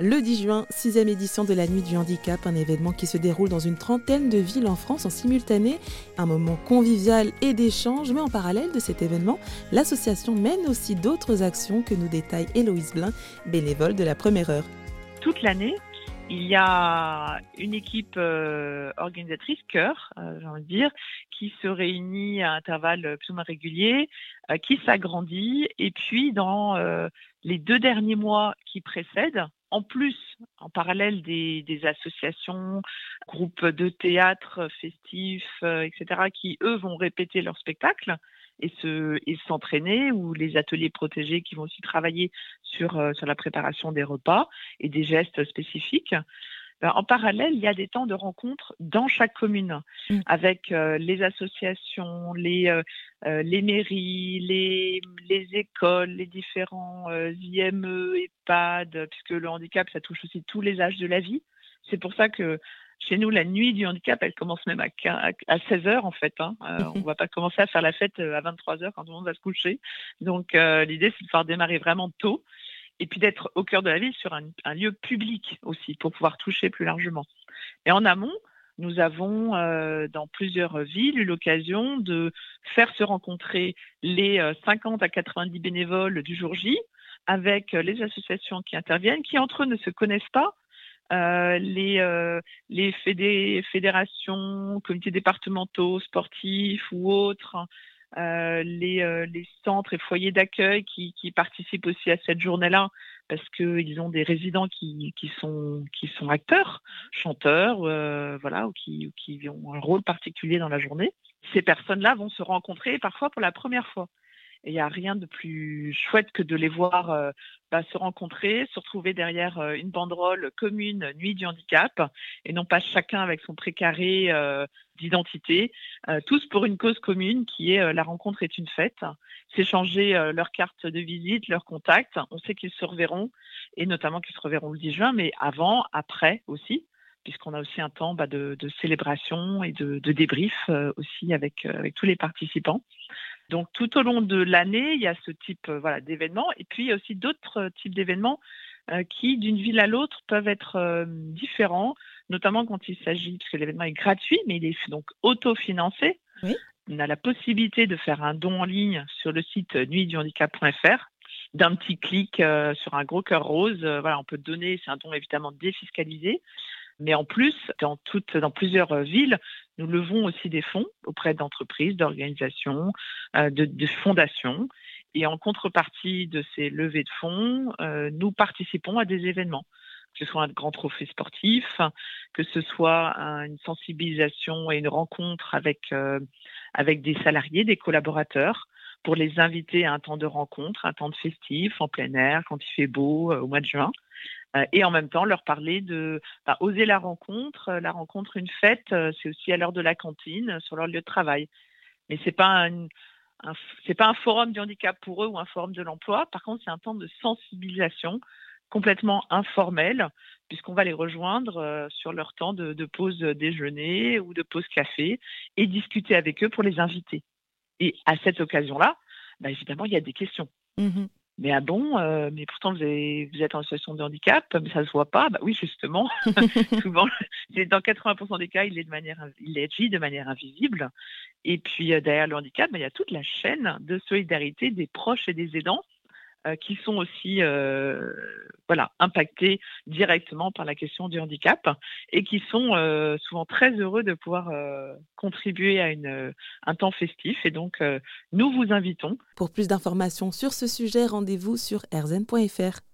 Le 10 juin, sixième édition de la Nuit du Handicap, un événement qui se déroule dans une trentaine de villes en France en simultané. Un moment convivial et d'échange, mais en parallèle de cet événement, l'association mène aussi d'autres actions que nous détaille Héloïse Blin, bénévole de la première heure. Toute l'année, il y a une équipe euh, organisatrice, cœur, euh, j'ai envie de dire, qui se réunit à intervalles plus ou moins réguliers, euh, qui s'agrandit, et puis dans les deux derniers mois qui précèdent, en plus, en parallèle des, associations, groupes de théâtre, festifs, etc., qui eux vont répéter leur spectacle, et se et s'entraîner ou les ateliers protégés qui vont aussi travailler sur euh, sur la préparation des repas et des gestes spécifiques. Ben, en parallèle, il y a des temps de rencontre dans chaque commune mmh. avec euh, les associations, les, euh, les mairies, les, les écoles, les différents IME, EHPAD, puisque le handicap, ça touche aussi tous les âges de la vie. C'est pour ça que chez nous, la nuit du handicap, elle commence même à, à 16 heures en fait. Hein. Euh, on va pas commencer à faire la fête euh, à 23 heures quand tout le monde va se coucher. Donc euh, l'idée, c'est de faire démarrer vraiment tôt et puis d'être au cœur de la ville sur un, lieu public aussi pour pouvoir toucher plus largement. Et en amont, nous avons dans plusieurs villes eu l'occasion de faire se rencontrer les 50 à 90 bénévoles du jour J avec les associations qui interviennent, qui entre eux ne se connaissent pas, euh, les, euh, fédérations, comités départementaux, sportifs ou autres, euh, les, centres et foyers d'accueil qui, participent aussi à cette journée-là parce qu'ils ont des résidents qui, sont, acteurs, chanteurs, voilà, qui ont un rôle particulier dans la journée. Ces personnes-là vont se rencontrer parfois pour la première fois. Et il n'y a rien de plus chouette que de les voir euh, bah, se rencontrer, se retrouver derrière euh, une banderole commune Nuit du handicap, et non pas chacun avec son précaré euh, d'identité, tous pour une cause commune qui est la rencontre est une fête, s'échanger leurs cartes de visite, leurs contacts. On sait qu'ils se reverront, et notamment qu'ils se reverront le 10 juin, mais avant, après aussi puisqu'on a aussi un temps bah, de, célébration et de, débrief aussi avec, avec tous les participants. Donc tout au long de l'année, il y a ce type euh, voilà, d'événements et puis il y a aussi d'autres euh, types d'événements euh, qui, d'une ville à l'autre, peuvent être différents, notamment quand il s'agit, parce que l'événement est gratuit, mais il est donc autofinancé. Oui. On a la possibilité de faire un don en ligne sur le site nuitduhandicap.fr d'un petit clic sur un gros cœur rose. voilà, on peut donner, c'est un don évidemment défiscalisé. Mais en plus, dans, toutes, dans plusieurs villes, nous levons aussi des fonds auprès d'entreprises, d'organisations, euh, de, fondations. Et en contrepartie de ces levées de fonds, euh, nous participons à des événements, que ce soit un grand trophée sportif, que ce soit une sensibilisation et une rencontre avec, euh, avec des salariés, des collaborateurs, pour les inviter à un temps de rencontre, un temps de festif en plein air, quand il fait beau, au mois de juin. Euh, et en même temps leur parler de oser la rencontre. La rencontre, une fête, euh, c'est aussi à l'heure de la cantine, sur leur lieu de travail. Mais c'est pas un, pas un forum du handicap pour eux ou un forum de l'emploi. Par contre, c'est un temps de sensibilisation complètement informel, puisqu'on va les rejoindre euh, sur leur temps de, pause déjeuner ou de pause café et discuter avec eux pour les inviter. Et à cette occasion-là, bah, évidemment, il y a des questions. Mmh mais ah bon, euh, mais pourtant vous, vous, êtes en situation de handicap, mais ça se voit pas. Bah oui, justement, souvent, dans 80% des cas, il est de manière, il est de manière invisible. Et puis euh, derrière le handicap, bah, il y a toute la chaîne de solidarité des proches et des aidants euh, qui sont aussi euh, voilà, impactés directement par la question du handicap et qui sont euh, souvent très heureux de pouvoir contribuer à une, un temps festif. Et donc, nous vous invitons. Pour plus d'informations sur ce sujet, rendez-vous sur rzn.fr.